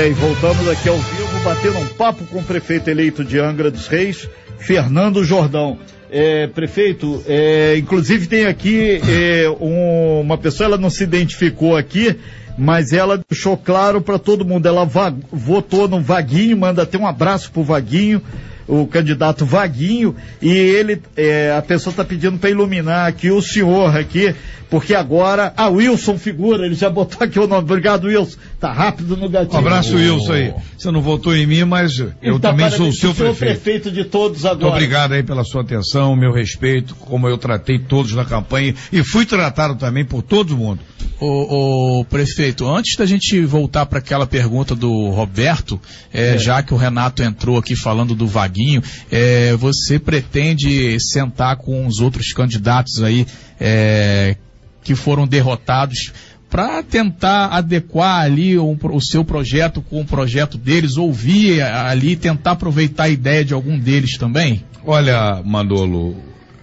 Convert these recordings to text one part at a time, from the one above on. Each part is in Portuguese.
É, e voltamos aqui ao vivo, batendo um papo com o prefeito eleito de Angra dos Reis, Fernando Jordão. É, prefeito, é, inclusive tem aqui é, um, uma pessoa, ela não se identificou aqui, mas ela deixou claro para todo mundo. Ela votou no Vaguinho, manda até um abraço pro Vaguinho o candidato Vaguinho, e ele, é, a pessoa está pedindo para iluminar aqui o senhor aqui, porque agora, a Wilson figura, ele já botou aqui o nome. Obrigado, Wilson. Tá rápido no gatinho. Um abraço, Wilson aí. Você não votou em mim, mas eu tá também sou o seu prefeito. prefeito de todos agora. Muito obrigado aí pela sua atenção, meu respeito, como eu tratei todos na campanha e fui tratado também por todo mundo. O, prefeito, antes da gente voltar para aquela pergunta do Roberto, é, é. já que o Renato entrou aqui falando do Vaguinho, é, você pretende sentar com os outros candidatos aí é, que foram derrotados para tentar adequar ali o, o, seu projeto com o projeto deles, ouvir ali, tentar aproveitar a ideia de algum deles também? Olha, Mandolo,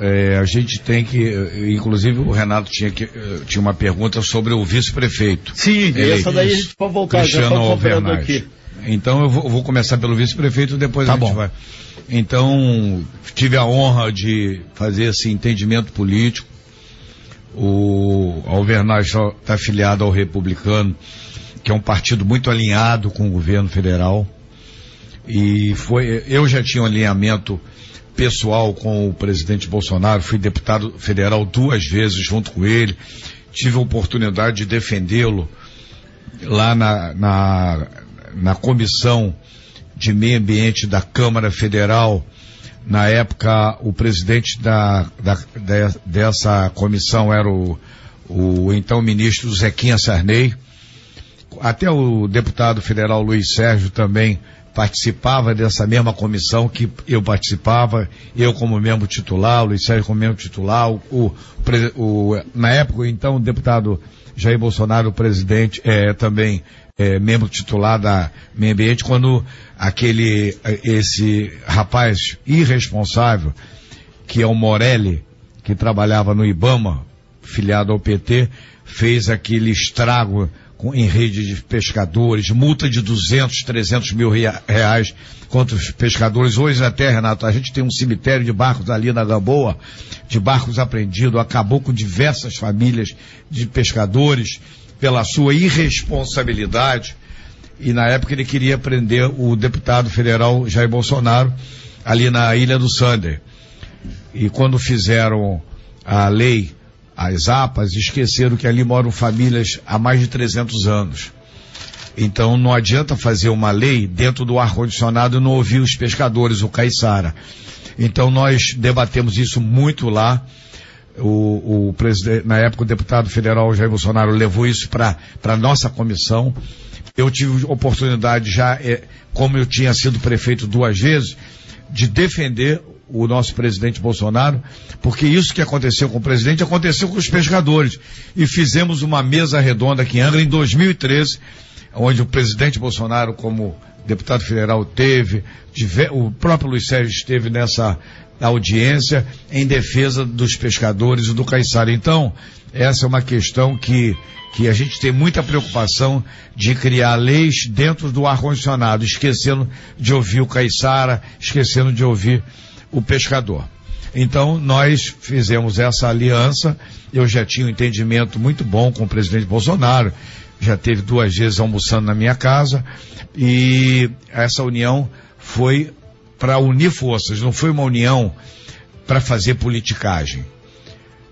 é, a gente tem que, inclusive o Renato tinha, que, tinha uma pergunta sobre o vice-prefeito. Sim, Ele, essa daí a gente pode voltar Cristiano já Alvernaz. aqui. Então eu vou, vou começar pelo vice-prefeito, depois tá a gente bom. vai. Então, tive a honra de fazer esse entendimento político o Alvernaz está afiliado ao Republicano, que é um partido muito alinhado com o governo federal. E foi, eu já tinha um alinhamento pessoal com o presidente Bolsonaro, fui deputado federal duas vezes junto com ele, tive a oportunidade de defendê-lo lá na, na, na comissão de meio ambiente da Câmara Federal, na época, o presidente da, da, de, dessa comissão era o, o então ministro Zequinha Sarney. Até o deputado federal Luiz Sérgio também participava dessa mesma comissão que eu participava, eu como membro titular, o Luiz Sérgio como membro titular, o, o, na época, então, o deputado Jair Bolsonaro, presidente, é, também é, membro titular da Meio Ambiente, quando aquele, esse rapaz irresponsável, que é o Morelli, que trabalhava no Ibama, filiado ao PT, fez aquele estrago com, em rede de pescadores, multa de 200, 300 mil reais contra os pescadores. Hoje até, Renato, a gente tem um cemitério de barcos ali na Gamboa, de barcos apreendidos, acabou com diversas famílias de pescadores, pela sua irresponsabilidade. E na época ele queria prender o deputado federal Jair Bolsonaro ali na Ilha do Sander. E quando fizeram a lei, as APAs, esqueceram que ali moram famílias há mais de 300 anos. Então não adianta fazer uma lei dentro do ar-condicionado e não ouvir os pescadores, o caiçara. Então nós debatemos isso muito lá o, o na época o deputado federal Jair Bolsonaro levou isso para a nossa comissão. Eu tive oportunidade já, é, como eu tinha sido prefeito duas vezes, de defender o nosso presidente Bolsonaro, porque isso que aconteceu com o presidente aconteceu com os pescadores. E fizemos uma mesa redonda aqui em Angra em 2013, onde o presidente Bolsonaro, como deputado federal, teve, o próprio Luiz Sérgio esteve nessa audiência em defesa dos pescadores e do caiçara. Então, essa é uma questão que, que a gente tem muita preocupação de criar leis dentro do ar-condicionado, esquecendo de ouvir o caiçara, esquecendo de ouvir o pescador. Então, nós fizemos essa aliança, eu já tinha um entendimento muito bom com o presidente Bolsonaro, já teve duas vezes almoçando na minha casa, e essa união foi para unir forças, não foi uma união para fazer politicagem.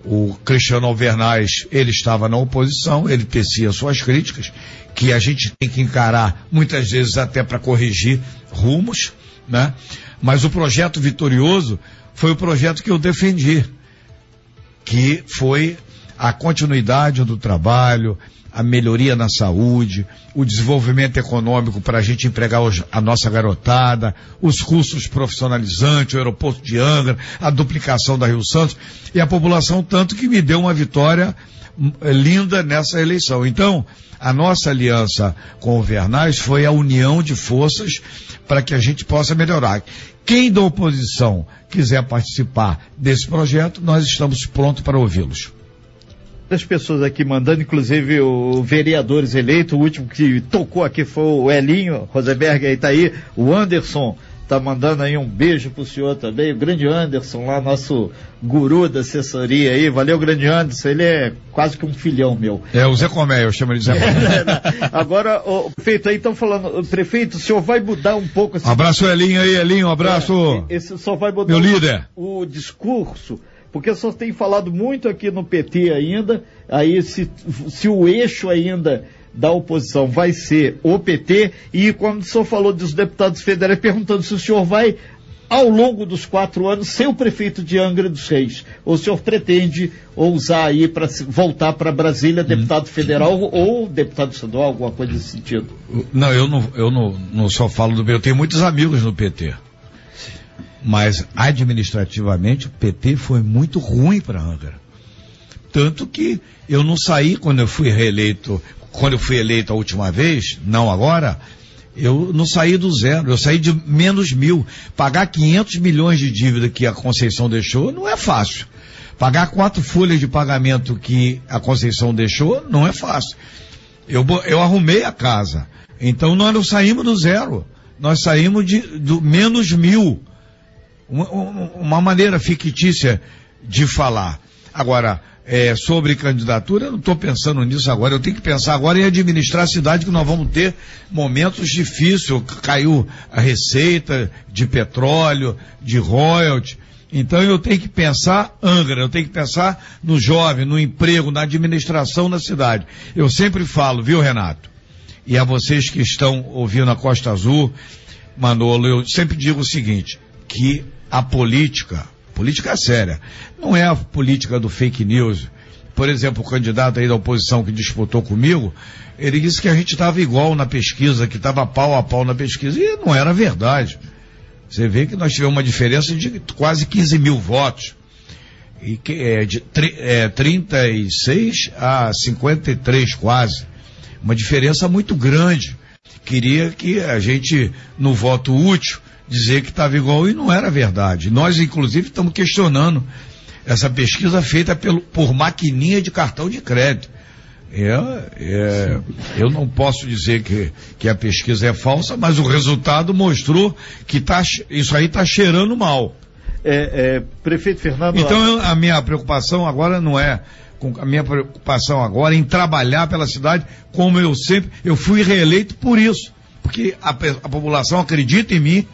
O Cristiano Alvernaz, ele estava na oposição, ele tecia suas críticas, que a gente tem que encarar muitas vezes até para corrigir rumos, né? Mas o projeto vitorioso foi o projeto que eu defendi, que foi a continuidade do trabalho, a melhoria na saúde, o desenvolvimento econômico para a gente empregar a nossa garotada, os cursos profissionalizantes, o aeroporto de Angra, a duplicação da Rio Santos e a população tanto que me deu uma vitória linda nessa eleição. Então, a nossa aliança com o Vernais foi a união de forças para que a gente possa melhorar. Quem da oposição quiser participar desse projeto, nós estamos prontos para ouvi-los. das pessoas aqui mandando, inclusive o vereadores eleito, o último que tocou aqui foi o Elinho Rosenberg, aí tá aí, o Anderson tá mandando aí um beijo pro senhor também, o grande Anderson lá, nosso guru da assessoria aí, valeu grande Anderson, ele é quase que um filhão meu. É, o Zé Comé, eu chamo ele de Zé Comé. Agora, o prefeito aí estão falando, prefeito, o senhor vai mudar um pouco... Assim, abraço Elinho aí, Elinho, um abraço. É, esse só vai mudar meu líder. o discurso porque só tem falado muito aqui no PT ainda, aí se, se o eixo ainda da oposição vai ser o PT, e quando o senhor falou dos deputados federais, perguntando se o senhor vai, ao longo dos quatro anos, ser o prefeito de Angra dos Reis, ou o senhor pretende ousar aí para voltar para Brasília, deputado hum. federal ou deputado estadual, alguma coisa nesse sentido? Não, eu não, eu não, não só falo do PT, eu tenho muitos amigos no PT. Mas administrativamente o PT foi muito ruim para Angra. Tanto que eu não saí quando eu fui reeleito, quando eu fui eleito a última vez, não agora, eu não saí do zero, eu saí de menos mil. Pagar 500 milhões de dívida que a Conceição deixou não é fácil. Pagar quatro folhas de pagamento que a Conceição deixou não é fácil. Eu, eu arrumei a casa. Então nós não saímos do zero. Nós saímos de, do menos mil uma, uma maneira fictícia de falar. Agora, é, sobre candidatura, eu não estou pensando nisso agora. Eu tenho que pensar agora em administrar a cidade, que nós vamos ter momentos difíceis. Caiu a receita de petróleo, de royalty. Então eu tenho que pensar Angra, eu tenho que pensar no jovem, no emprego, na administração da cidade. Eu sempre falo, viu, Renato? E a vocês que estão ouvindo a Costa Azul, Manolo, eu sempre digo o seguinte, que a política, política séria, não é a política do fake news. Por exemplo, o candidato aí da oposição que disputou comigo, ele disse que a gente estava igual na pesquisa, que estava pau a pau na pesquisa, e não era verdade. Você vê que nós tivemos uma diferença de quase 15 mil votos. E que é de é, 36 a 53 quase. Uma diferença muito grande. Queria que a gente, no voto útil, dizer que estava igual e não era verdade. Nós, inclusive, estamos questionando essa pesquisa feita pelo, por maquininha de cartão de crédito. É, é, eu não posso dizer que, que a pesquisa é falsa, mas o resultado mostrou que tá, isso aí está cheirando mal. É, é, prefeito Fernando. Então a minha preocupação agora não é a minha preocupação agora em trabalhar pela cidade como eu sempre eu fui reeleito por isso porque a, a população acredita em mim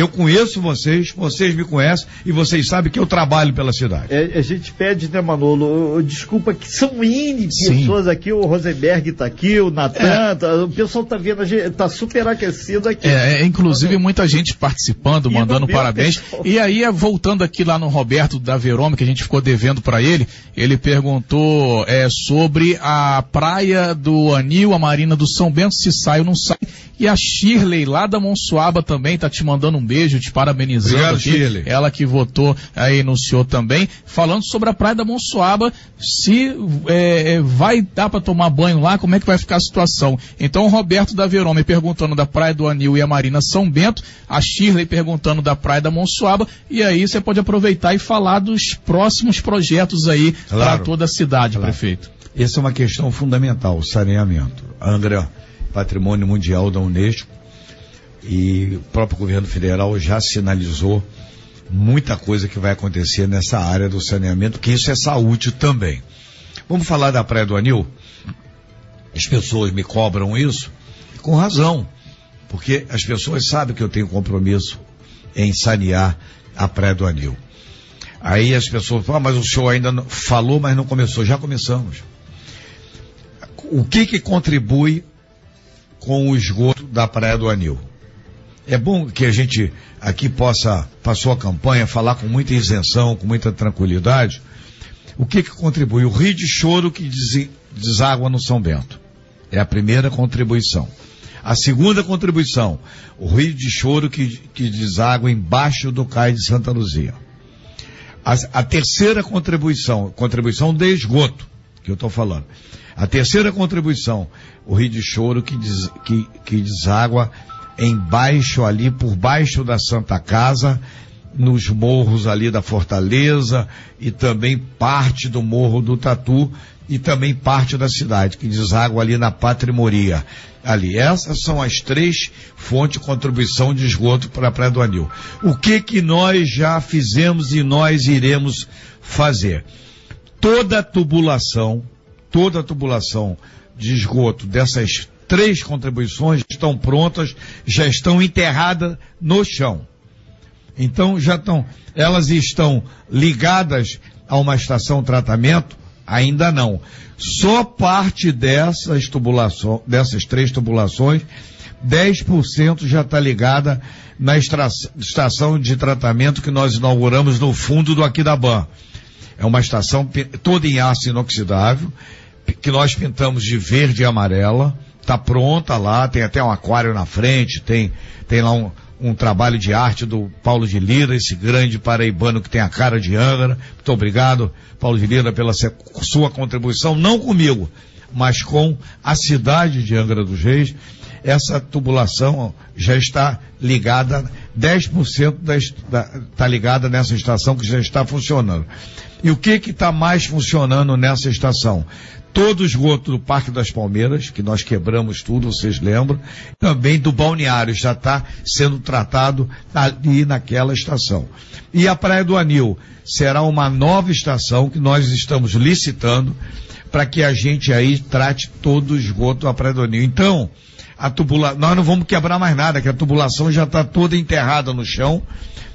eu conheço vocês, vocês me conhecem e vocês sabem que eu trabalho pela cidade. É, a gente pede, né, Manolo? Desculpa que são N pessoas aqui, o Rosenberg está aqui, o Natan, é. tá, o pessoal está vendo, está super aquecido aqui. É, é inclusive muita gente participando, e mandando parabéns. Pessoal. E aí, voltando aqui lá no Roberto da Verome, que a gente ficou devendo para ele, ele perguntou é, sobre a praia do Anil, a Marina do São Bento, se sai ou não sai. E a Shirley lá da Monsuaba também está te mandando um beijo, te parabenizando Obrigado, aqui. Shirley. Ela que votou aí no senhor também, falando sobre a praia da Monsuaba, se é, é vai dar para tomar banho lá, como é que vai ficar a situação. Então o Roberto da Verome perguntando da praia do Anil e a Marina São Bento, a Shirley perguntando da praia da Monsuaba, e aí você pode aproveitar e falar dos próximos projetos aí claro. para toda a cidade, claro. prefeito. Essa é uma questão fundamental, o saneamento. Angra Patrimônio Mundial da Unesco e o próprio governo federal já sinalizou muita coisa que vai acontecer nessa área do saneamento, que isso é saúde também. Vamos falar da Praia do Anil? As pessoas me cobram isso, com razão, porque as pessoas sabem que eu tenho compromisso em sanear a Praia do Anil. Aí as pessoas falam, ah, mas o senhor ainda falou, mas não começou. Já começamos. O que que contribui com o esgoto da Praia do Anil. É bom que a gente aqui possa, passou a campanha, falar com muita isenção, com muita tranquilidade. O que que contribui? O rio de choro que deságua no São Bento. É a primeira contribuição. A segunda contribuição, o rio de choro que, que deságua embaixo do cais de Santa Luzia. A, a terceira contribuição, contribuição de esgoto, que eu estou falando. A terceira contribuição, o rio de choro que, des, que, que deságua embaixo ali, por baixo da Santa Casa, nos morros ali da Fortaleza e também parte do Morro do Tatu e também parte da cidade, que deságua ali na Patrimoria. Ali, essas são as três fontes de contribuição de esgoto para a Praia do Anil. O que que nós já fizemos e nós iremos fazer? Toda tubulação, toda a tubulação de esgoto dessas três contribuições estão prontas, já estão enterradas no chão. Então já estão, elas estão ligadas a uma estação de tratamento? Ainda não. Só parte dessas tubulações, dessas três tubulações, 10% já está ligada na estação de tratamento que nós inauguramos no fundo do Aquidabã. É uma estação toda em aço inoxidável, que nós pintamos de verde e amarela, está pronta lá, tem até um aquário na frente, tem, tem lá um, um trabalho de arte do Paulo de Lira, esse grande paraibano que tem a cara de Angra. Muito obrigado, Paulo de Lira, pela sua contribuição, não comigo, mas com a cidade de Angra dos Reis. Essa tubulação já está ligada, 10% está ligada nessa estação que já está funcionando. E o que está mais funcionando nessa estação? Todo o esgoto do Parque das Palmeiras, que nós quebramos tudo, vocês lembram, também do balneário já está sendo tratado ali naquela estação. E a Praia do Anil será uma nova estação que nós estamos licitando para que a gente aí trate todo o esgoto da Praia do Anil. Então, a tubula... nós não vamos quebrar mais nada, que a tubulação já está toda enterrada no chão.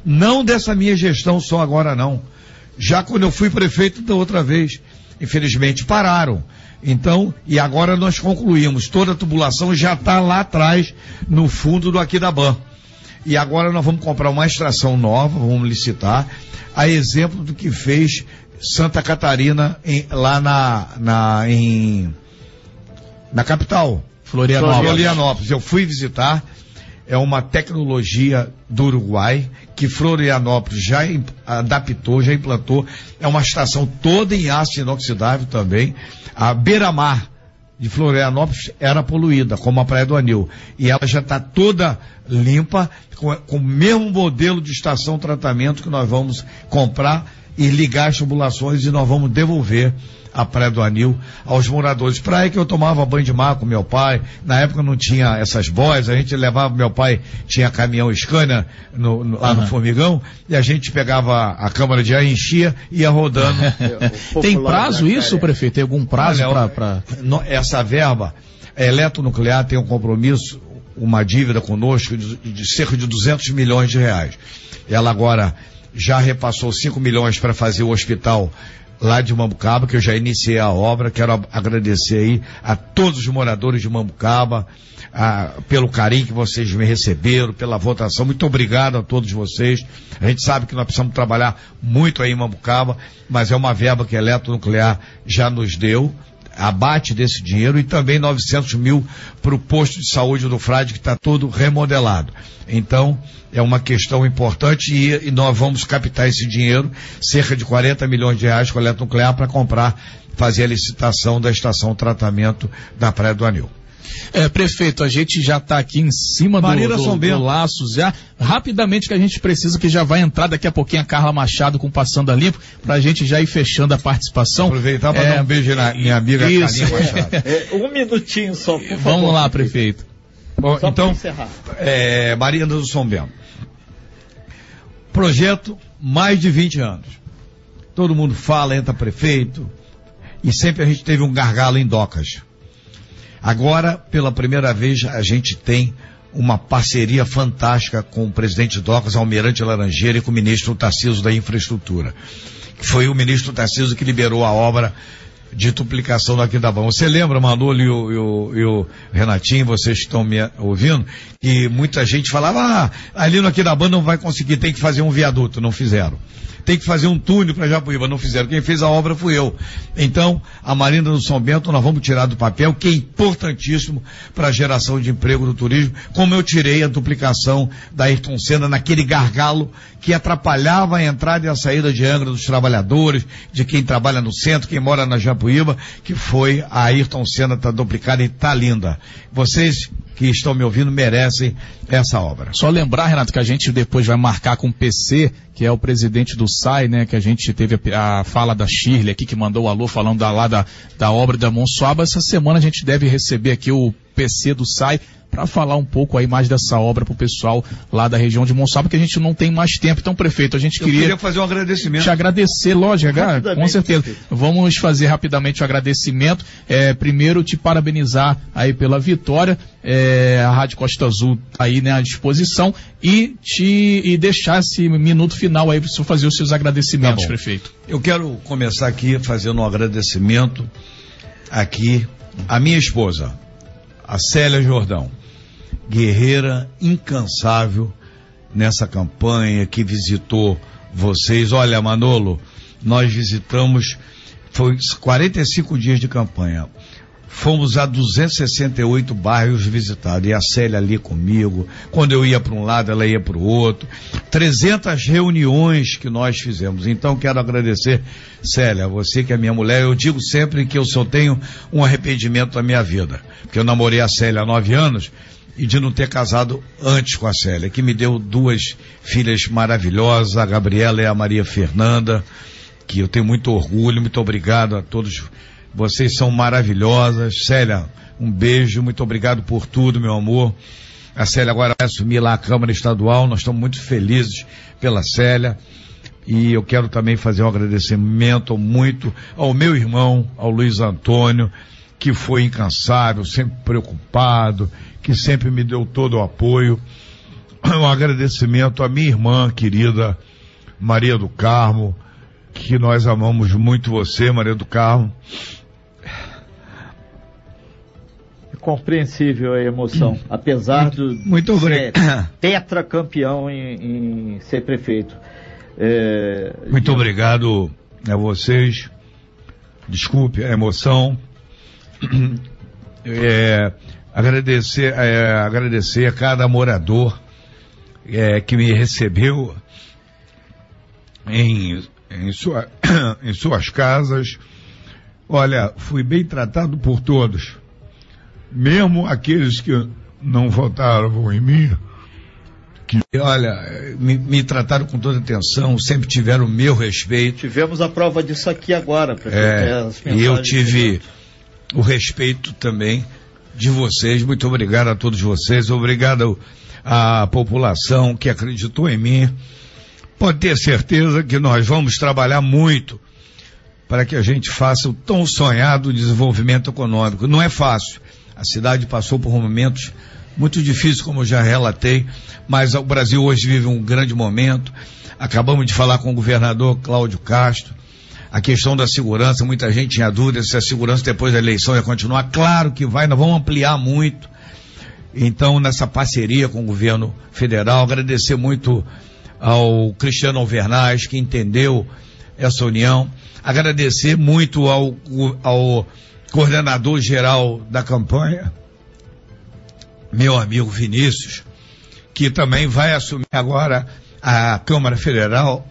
Não dessa minha gestão só agora não. Já quando eu fui prefeito da outra vez infelizmente pararam. Então, e agora nós concluímos, toda a tubulação já está lá atrás, no fundo do Aquidabã. E agora nós vamos comprar uma extração nova, vamos licitar, a exemplo do que fez Santa Catarina em, lá na, na, em, na capital. Florianópolis. Florianópolis. Eu fui visitar, é uma tecnologia do Uruguai, que Florianópolis já adaptou, já implantou. É uma estação toda em aço inoxidável também. A beira-mar de Florianópolis era poluída, como a Praia do Anil. E ela já está toda limpa, com, com o mesmo modelo de estação tratamento que nós vamos comprar e ligar as tubulações e nós vamos devolver a Praia do Anil aos moradores. Praia que eu tomava banho de mar com meu pai. Na época não tinha essas boias, a gente levava, meu pai tinha caminhão Scania no, no, lá uhum. no Formigão, e a gente pegava a câmara de ar, enchia e ia rodando. Tem prazo isso, prefeito? Tem algum prazo para. Essa verba, a eletronuclear tem um compromisso, uma dívida conosco de, de cerca de 200 milhões de reais. Ela agora já repassou 5 milhões para fazer o hospital lá de Mambucaba, que eu já iniciei a obra. Quero agradecer aí a todos os moradores de Mambucaba, a, pelo carinho que vocês me receberam, pela votação. Muito obrigado a todos vocês. A gente sabe que nós precisamos trabalhar muito aí em Mambucaba, mas é uma verba que a Eletronuclear já nos deu abate desse dinheiro e também 900 mil para o posto de saúde do Frade que está todo remodelado. Então, é uma questão importante e, e, nós vamos captar esse dinheiro, cerca de 40 milhões de reais com a eletronuclear para comprar, fazer a licitação da estação tratamento da Praia do Anil. É, prefeito, a gente já está aqui em cima do, do, do laço já. Rapidamente que a gente precisa, que já vai entrar daqui a pouquinho a Carla Machado com Passando a Limpo, para a gente já ir fechando a participação. Aproveitar para é, dar um beijo na minha amiga isso. Carlinha Machado. É, um minutinho só, por favor. Vamos lá, prefeito. Bom, só então, é, Marina do São Bento. Projeto, mais de 20 anos. Todo mundo fala, entra prefeito, e sempre a gente teve um gargalo em docas. Agora, pela primeira vez, a gente tem uma parceria fantástica com o presidente Docas, Almirante Laranjeira e com o ministro Tarciso da Infraestrutura. Foi o ministro Tarciso que liberou a obra de duplicação do Aquidabão. Você lembra, Manolo e o, e o, e o Renatinho, vocês que estão me ouvindo, que muita gente falava, ah, ali no Aquidabão não vai conseguir, tem que fazer um viaduto. Não fizeram tem que fazer um túnel para Japuíba, não fizeram. Quem fez a obra fui eu. Então, a Marina do São Bento nós vamos tirar do papel, que é importantíssimo para a geração de emprego do turismo, como eu tirei a duplicação da Ayrton Senna naquele gargalo que atrapalhava a entrada e a saída de Angra dos trabalhadores, de quem trabalha no centro, quem mora na Japuíba, que foi a Ayrton Senna está duplicada e está linda. Vocês que estão me ouvindo merecem essa obra. Só lembrar, Renato, que a gente depois vai marcar com o PC, que é o presidente do SAI, né? Que a gente teve a, a fala da Shirley aqui, que mandou o alô falando da, lá da, da obra da Monsuaba. Essa semana a gente deve receber aqui o PC do SAI para falar um pouco aí mais dessa obra para o pessoal lá da região de Monsalvo, que a gente não tem mais tempo. Então, prefeito, a gente queria, queria fazer um agradecimento. Te agradecer, lógico, com certeza. Prefeito. Vamos fazer rapidamente o agradecimento. É, primeiro, te parabenizar aí pela vitória. É, a Rádio Costa Azul tá aí né, à disposição e te e deixar esse minuto final aí para você fazer os seus agradecimentos, tá prefeito. Eu quero começar aqui fazendo um agradecimento aqui à minha esposa, a Célia Jordão guerreira incansável nessa campanha que visitou vocês. Olha, Manolo, nós visitamos, foi 45 dias de campanha. Fomos a 268 bairros visitados. E a Célia ali comigo. Quando eu ia para um lado, ela ia para o outro. 300 reuniões que nós fizemos. Então, quero agradecer, Célia, você que é minha mulher. Eu digo sempre que eu só tenho um arrependimento da minha vida. Porque eu namorei a Célia há nove anos e de não ter casado antes com a Célia, que me deu duas filhas maravilhosas, a Gabriela e a Maria Fernanda, que eu tenho muito orgulho, muito obrigado a todos. Vocês são maravilhosas. Célia, um beijo, muito obrigado por tudo, meu amor. A Célia agora vai assumir lá a Câmara Estadual, nós estamos muito felizes pela Célia. E eu quero também fazer um agradecimento muito ao meu irmão, ao Luiz Antônio, que foi incansável, sempre preocupado, que sempre me deu todo o apoio. Um agradecimento à minha irmã querida Maria do Carmo, que nós amamos muito você, Maria do Carmo. Compreensível a emoção, apesar muito, do muito ser tetracampeão em, em ser prefeito. É, muito obrigado a vocês. Desculpe a emoção. É, agradecer, é, agradecer a cada morador é, que me recebeu em, em, sua, em suas casas. Olha, fui bem tratado por todos, mesmo aqueles que não votaram em mim. Que, olha, me, me trataram com toda atenção, sempre tiveram o meu respeito. Tivemos a prova disso aqui agora, prefeito. É, e eu tive o respeito também de vocês. Muito obrigado a todos vocês. Obrigado à população que acreditou em mim. Pode ter certeza que nós vamos trabalhar muito para que a gente faça o tão sonhado desenvolvimento econômico. Não é fácil. A cidade passou por momentos muito difíceis, como eu já relatei, mas o Brasil hoje vive um grande momento. Acabamos de falar com o governador Cláudio Castro a questão da segurança, muita gente tinha dúvida se a segurança depois da eleição ia continuar. Claro que vai, nós vamos ampliar muito. Então, nessa parceria com o governo federal, agradecer muito ao Cristiano Alvernaz, que entendeu essa união. Agradecer muito ao, ao coordenador geral da campanha, meu amigo Vinícius, que também vai assumir agora a Câmara Federal.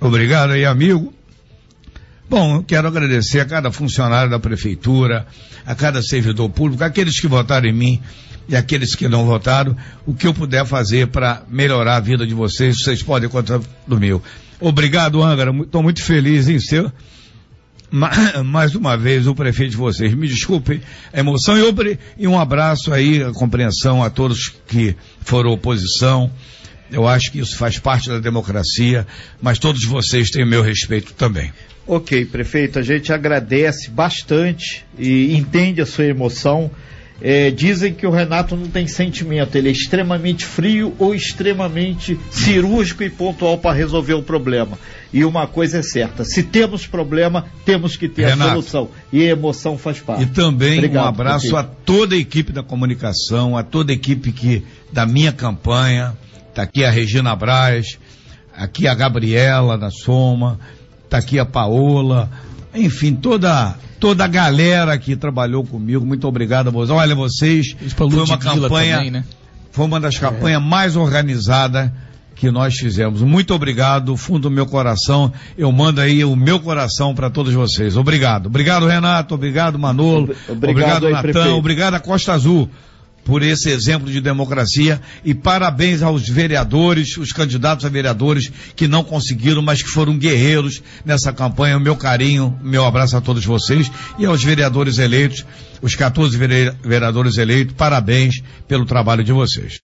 Obrigado aí, amigo. Bom, quero agradecer a cada funcionário da prefeitura, a cada servidor público, aqueles que votaram em mim e aqueles que não votaram, o que eu puder fazer para melhorar a vida de vocês, vocês podem contar do meu. Obrigado, Angra, estou muito feliz em ser mais uma vez o prefeito de vocês. Me desculpe a emoção e, um abraço aí, a compreensão a todos que foram oposição. Eu acho que isso faz parte da democracia, mas todos vocês têm o meu respeito também. Ok, prefeito, a gente agradece bastante e entende a sua emoção. É, dizem que o Renato não tem sentimento, ele é extremamente frio ou extremamente cirúrgico e pontual para resolver o problema. E uma coisa é certa: se temos problema, temos que ter Renato, a solução. E a emoção faz parte. E também Obrigado, um abraço a toda a equipe da comunicação, a toda a equipe que da minha campanha. Está aqui a Regina Braz, aqui a Gabriela da Soma, Está aqui a Paola, enfim, toda toda a galera que trabalhou comigo, muito obrigado a vocês. Olha, vocês, foi uma campanha, também, né? foi uma das campanhas é. mais organizadas que nós fizemos. Muito obrigado, fundo do meu coração. Eu mando aí o meu coração para todos vocês. Obrigado. Obrigado, Renato. Obrigado, Manolo. Obrigado, obrigado Natan. Obrigado a Costa Azul por esse exemplo de democracia e parabéns aos vereadores, os candidatos a vereadores que não conseguiram, mas que foram guerreiros nessa campanha. O meu carinho, meu abraço a todos vocês e aos vereadores eleitos, os 14 vereadores eleitos, parabéns pelo trabalho de vocês.